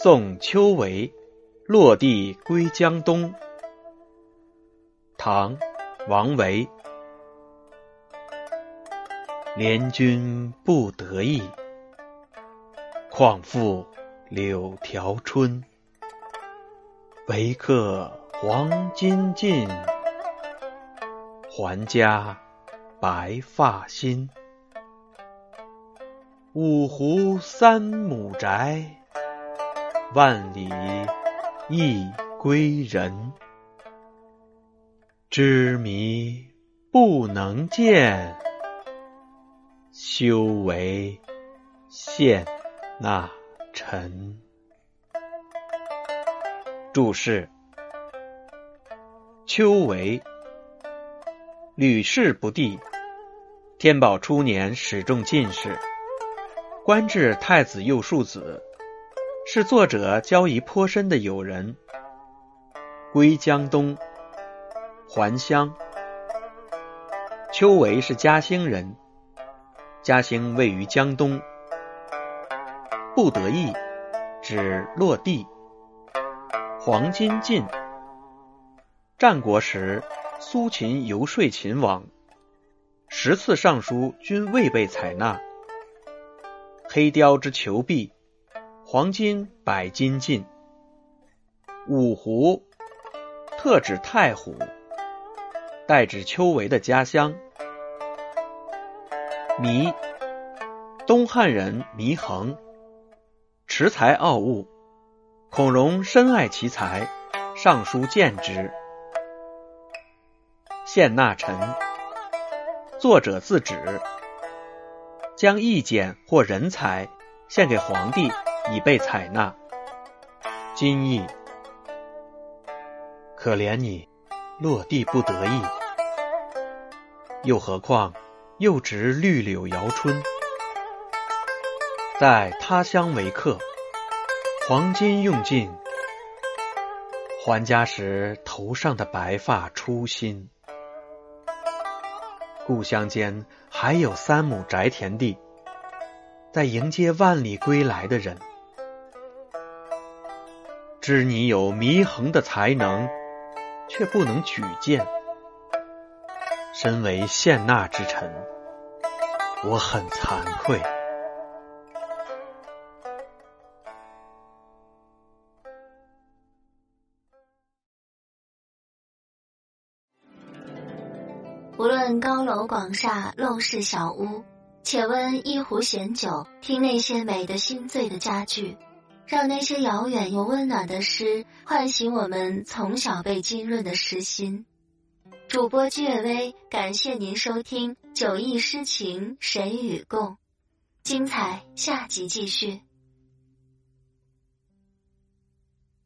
送秋闱，落地归江东。唐·王维。怜君不得意，况复柳条春。为客黄金尽，还家白发新。五湖三亩宅。万里一归人，知迷不能见，修为现那尘。注释：秋闱，屡试不第。天宝初年始中进士，官至太子右庶子。是作者交谊颇深的友人。归江东，还乡。秋闱是嘉兴人，嘉兴位于江东。不得意，指落地。黄金尽。战国时，苏秦游说秦王，十次上书均未被采纳。黑雕之求璧。黄金百斤尽，五湖特指太湖，代指丘为的家乡。祢，东汉人祢衡，持才傲物，孔融深爱其才，上书谏之。献纳臣，作者自指，将意见或人才献给皇帝。已被采纳。今意，可怜你落地不得意，又何况又值绿柳摇春，在他乡为客，黄金用尽，还家时头上的白发初新。故乡间还有三亩宅田地，在迎接万里归来的人。知你有祢衡的才能，却不能举荐。身为献纳之臣，我很惭愧。无论高楼广厦、陋室小屋，且温一壶闲酒，听那些美的心醉的佳句。让那些遥远又温暖的诗唤醒我们从小被浸润的诗心。主播居月微，感谢您收听《酒意诗情谁与共》，精彩下集继续。